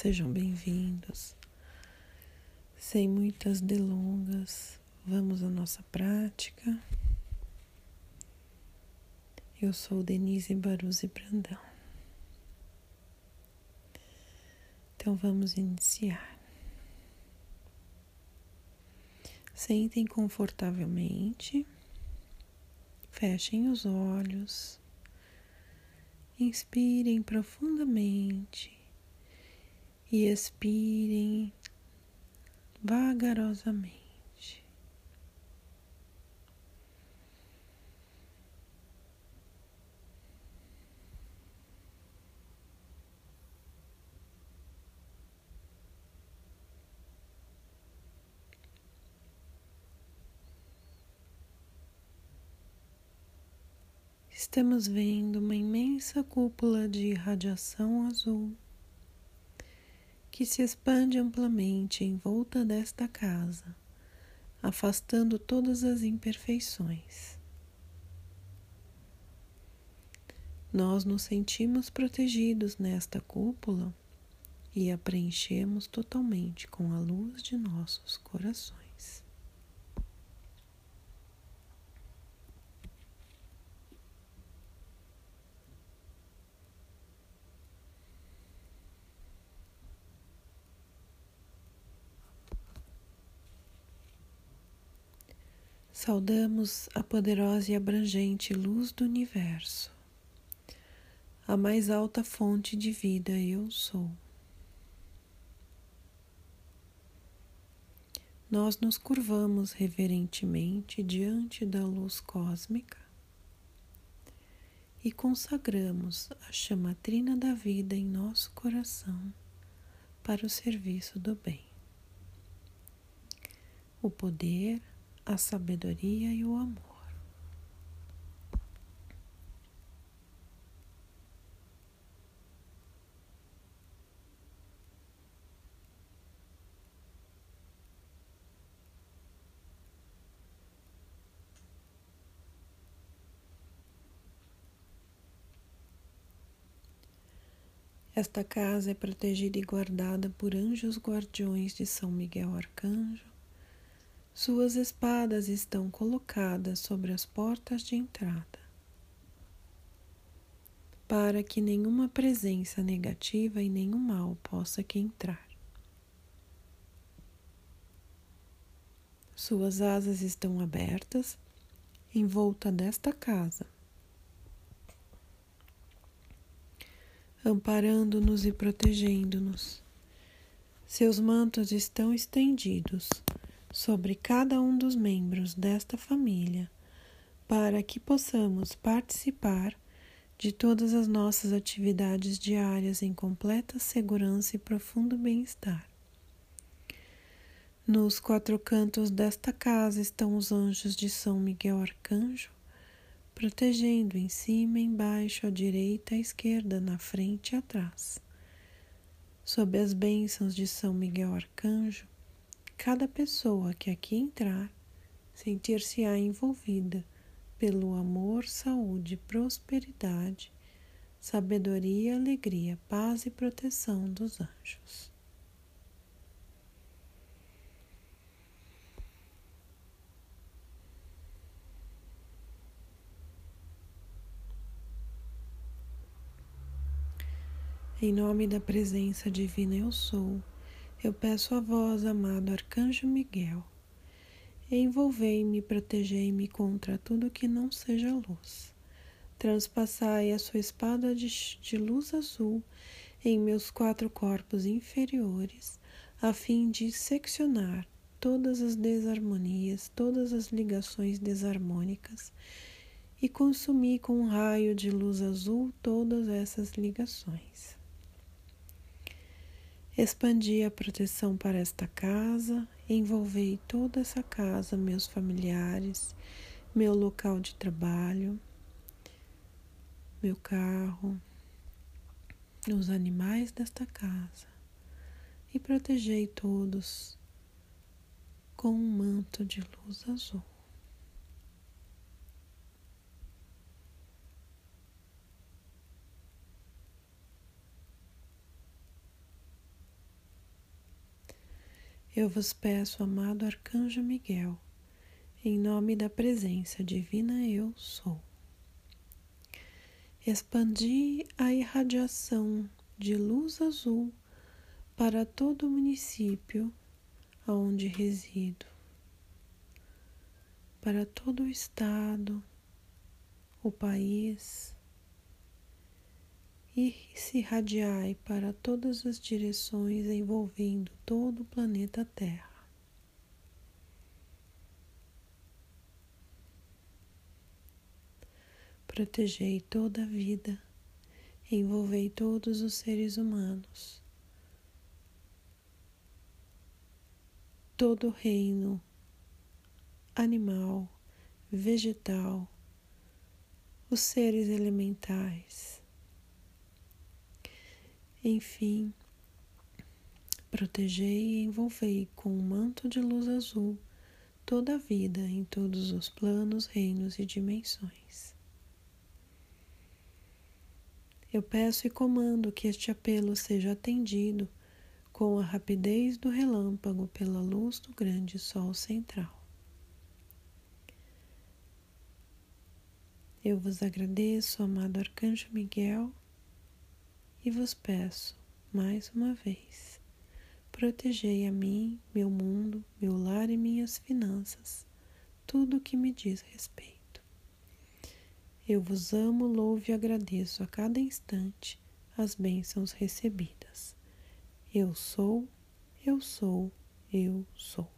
Sejam bem-vindos. Sem muitas delongas, vamos à nossa prática. Eu sou Denise Baruzzi Brandão. Então vamos iniciar. Sentem confortavelmente, fechem os olhos, inspirem profundamente e expirem vagarosamente. Estamos vendo uma imensa cúpula de radiação azul que se expande amplamente em volta desta casa, afastando todas as imperfeições. Nós nos sentimos protegidos nesta cúpula e a preenchemos totalmente com a luz de nossos corações. Saudamos a poderosa e abrangente luz do universo, a mais alta fonte de vida eu sou. Nós nos curvamos reverentemente diante da luz cósmica e consagramos a chamatrina da vida em nosso coração para o serviço do bem. O poder, a sabedoria e o amor. Esta casa é protegida e guardada por anjos guardiões de São Miguel Arcanjo suas espadas estão colocadas sobre as portas de entrada, para que nenhuma presença negativa e nenhum mal possa aqui entrar. Suas asas estão abertas em volta desta casa, amparando-nos e protegendo-nos. Seus mantos estão estendidos sobre cada um dos membros desta família, para que possamos participar de todas as nossas atividades diárias em completa segurança e profundo bem-estar. Nos quatro cantos desta casa estão os anjos de São Miguel Arcanjo, protegendo em cima, embaixo, à direita, à esquerda, na frente e atrás. Sob as bênçãos de São Miguel Arcanjo, Cada pessoa que aqui entrar sentir-se-á envolvida pelo amor, saúde, prosperidade, sabedoria, alegria, paz e proteção dos anjos. Em nome da presença divina eu sou eu peço a vós, amado Arcanjo Miguel, envolvei-me protegei-me contra tudo que não seja luz. Transpassai a sua espada de, de luz azul em meus quatro corpos inferiores, a fim de seccionar todas as desarmonias, todas as ligações desarmônicas e consumir com um raio de luz azul todas essas ligações. Expandi a proteção para esta casa, envolvei toda essa casa, meus familiares, meu local de trabalho, meu carro, os animais desta casa e protegei todos com um manto de luz azul. Eu vos peço, amado Arcanjo Miguel, em nome da presença divina eu sou. Expandi a irradiação de luz azul para todo o município onde resido, para todo o estado, o país, e se irradiai para todas as direções envolvendo todo o planeta Terra. Protegei toda a vida, envolvei todos os seres humanos, todo o reino animal, vegetal, os seres elementais. Enfim, protegei e envolvei com um manto de luz azul toda a vida em todos os planos, reinos e dimensões. Eu peço e comando que este apelo seja atendido com a rapidez do relâmpago pela luz do grande Sol central. Eu vos agradeço, amado Arcanjo Miguel, e vos peço, mais uma vez, protegei a mim, meu mundo, meu lar e minhas finanças, tudo o que me diz respeito. Eu vos amo, louvo e agradeço a cada instante as bênçãos recebidas. Eu sou, eu sou, eu sou.